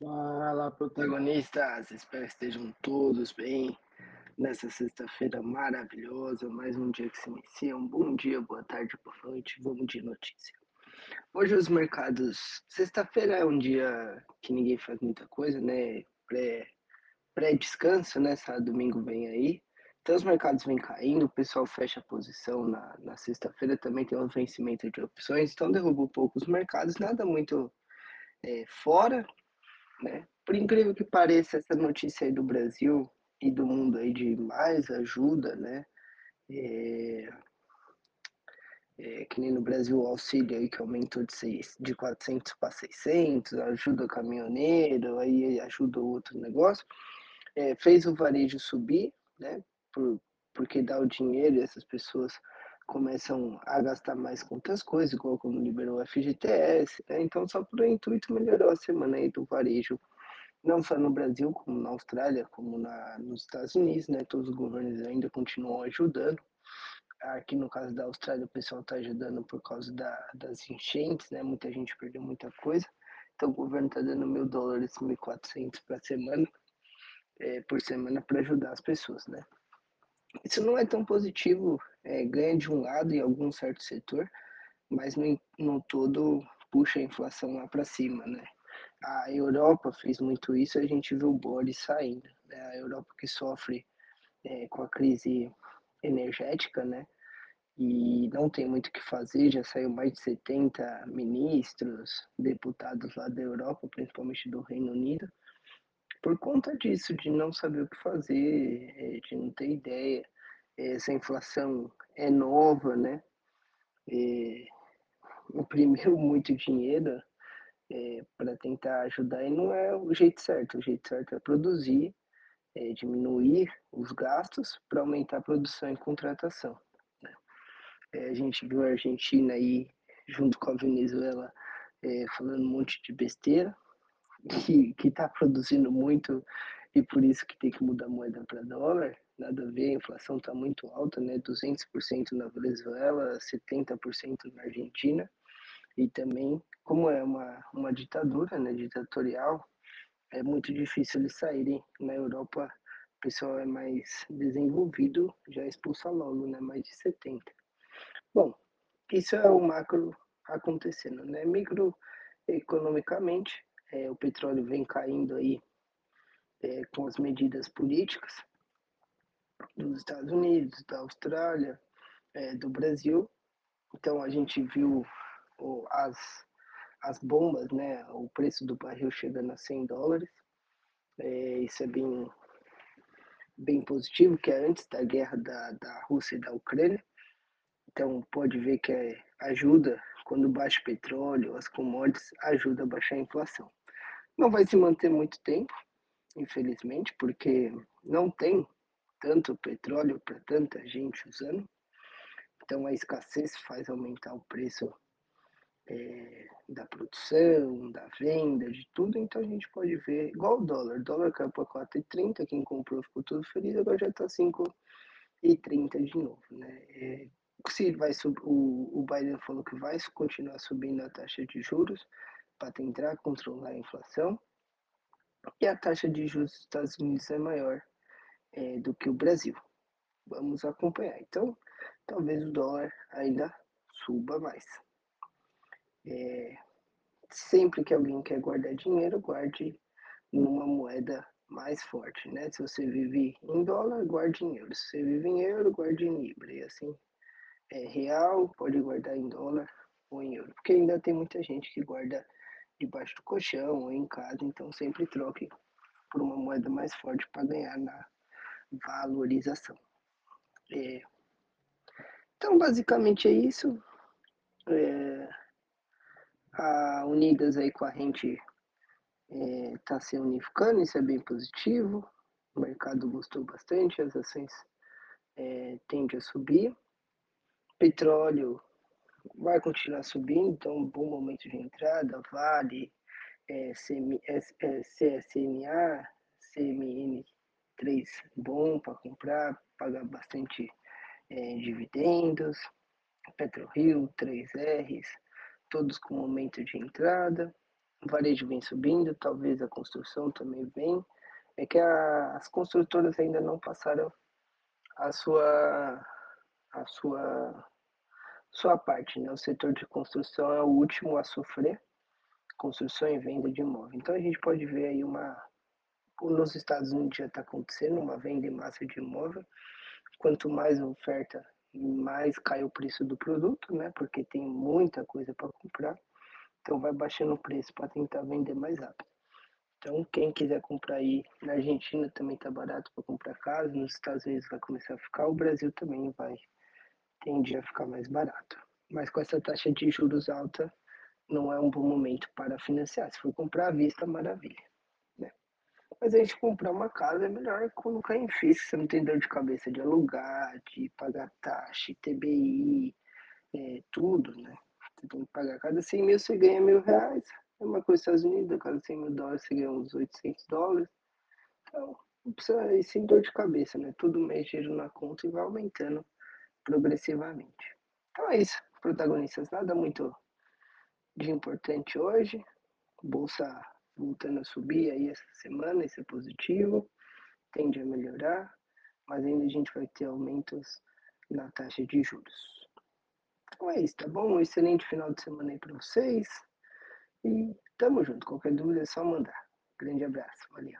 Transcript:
Fala, protagonistas! Espero que estejam todos bem nessa sexta-feira maravilhosa. Mais um dia que se inicia. Um bom dia, boa tarde, boa noite. Vamos de notícia. Hoje os mercados. Sexta-feira é um dia que ninguém faz muita coisa, né? Pré, pré-descanso, né? Sábado, domingo vem aí. Então os mercados vêm caindo, o pessoal fecha a posição na, na sexta-feira, também tem um vencimento de opções, então derrubou pouco os mercados, nada muito é, fora, né? Por incrível que pareça, essa notícia aí do Brasil e do mundo aí de mais ajuda, né? É, é, que nem no Brasil o auxílio aí que aumentou de, seis, de 400 para 600, ajuda o caminhoneiro, aí ajuda o outro negócio, é, fez o varejo subir, né? Por, porque dá o dinheiro e essas pessoas começam a gastar mais com outras coisas, igual quando liberou o FGTS, né? Então só por intuito melhorou a semana aí do varejo não só no Brasil, como na Austrália, como na, nos Estados Unidos, né? Todos os governos ainda continuam ajudando. Aqui no caso da Austrália, o pessoal está ajudando por causa da, das enchentes, né? Muita gente perdeu muita coisa. Então o governo está dando mil dólares, mil quatrocentos para semana, é, por semana para ajudar as pessoas, né? Isso não é tão positivo, é, ganha de um lado em algum certo setor, mas no, no todo puxa a inflação lá para cima, né? a Europa fez muito isso, a gente viu o Boris saindo. Né? A Europa que sofre é, com a crise energética, né? E não tem muito o que fazer, já saiu mais de 70 ministros, deputados lá da Europa, principalmente do Reino Unido, por conta disso, de não saber o que fazer, é, de não ter ideia. Essa inflação é nova, né? É, imprimiu muito dinheiro, é, para tentar ajudar e não é o jeito certo. O jeito certo é produzir, é, diminuir os gastos para aumentar a produção e contratação. Né? É, a gente viu a Argentina aí, junto com a Venezuela, é, falando um monte de besteira, que está produzindo muito e por isso que tem que mudar a moeda para dólar. Nada a ver, a inflação está muito alta, né? 200% na Venezuela, 70% na Argentina e também, como é uma, uma ditadura, né, ditatorial, é muito difícil eles saírem. Na Europa, o pessoal é mais desenvolvido, já expulsa logo, né, mais de 70. Bom, isso é o macro acontecendo, né? Microeconomicamente, é, o petróleo vem caindo aí é, com as medidas políticas dos Estados Unidos, da Austrália, é, do Brasil. Então a gente viu as, as bombas, né? O preço do barril chegando a 100 dólares. É, isso é bem, bem positivo, que é antes da guerra da, da Rússia e da Ucrânia. Então pode ver que é, ajuda, quando baixa o petróleo, as commodities, ajuda a baixar a inflação. Não vai se manter muito tempo, infelizmente, porque não tem tanto petróleo para tanta gente usando. Então a escassez faz aumentar o preço é, da produção, da venda, de tudo, então a gente pode ver, igual o dólar, o dólar caiu para 4,30, quem comprou ficou tudo feliz, agora já está 5,30 de novo, né? É, se vai subir, o, o Biden falou que vai continuar subindo a taxa de juros para tentar controlar a inflação, e a taxa de juros dos Estados Unidos é maior é, do que o Brasil. Vamos acompanhar. Então, talvez o dólar ainda suba mais. É, sempre que alguém quer guardar dinheiro, guarde numa moeda mais forte, né? Se você vive em dólar, guarde em euro. Se você vive em euro, guarde em libra. E assim, é real, pode guardar em dólar ou em euro. Porque ainda tem muita gente que guarda debaixo do colchão ou em casa, então sempre troque por uma moeda mais forte para ganhar na valorização. É. Então, basicamente é isso. É a Unidas aí com a rente está é, se unificando, isso é bem positivo. O mercado gostou bastante, as ações é, tendem a subir. Petróleo vai continuar subindo, então um bom momento de entrada, Vale, é, CM, é, CSNA, CMN3 bom para comprar, pagar bastante é, dividendos, PetroRio, 3Rs, todos com aumento de entrada. o varejo vem subindo, talvez a construção também vem, é que a, as construtoras ainda não passaram a sua, a sua, sua parte, né? O setor de construção é o último a sofrer, construção e venda de imóvel. Então a gente pode ver aí uma, nos Estados Unidos já está acontecendo uma venda em massa de imóvel. Quanto mais oferta, mais cai o preço do produto, né? Porque tem muita coisa para comprar. Então vai baixando o preço para tentar vender mais rápido. Então quem quiser comprar aí na Argentina também está barato para comprar casa, nos Estados Unidos vai começar a ficar, o Brasil também vai tende a ficar mais barato. Mas com essa taxa de juros alta, não é um bom momento para financiar. Se for comprar à vista, maravilha. Mas a gente comprar uma casa é melhor colocar em FIIs, você não tem dor de cabeça de alugar, de pagar taxa, TBI, é, tudo, né? Você tem que pagar cada 100 mil, você ganha mil reais. É uma coisa Estados Unidos, cada 100 mil dólares você ganha uns 800 dólares. Então, não precisa ir sem dor de cabeça, né? Todo mês dinheiro na conta e vai aumentando progressivamente. Então é isso, protagonistas. Nada muito de importante hoje. Bolsa voltando a subir aí essa semana, isso é positivo, tende a melhorar, mas ainda a gente vai ter aumentos na taxa de juros. Então é isso, tá bom? Um excelente final de semana aí para vocês. E tamo junto. Qualquer dúvida é só mandar. Grande abraço. Valeu.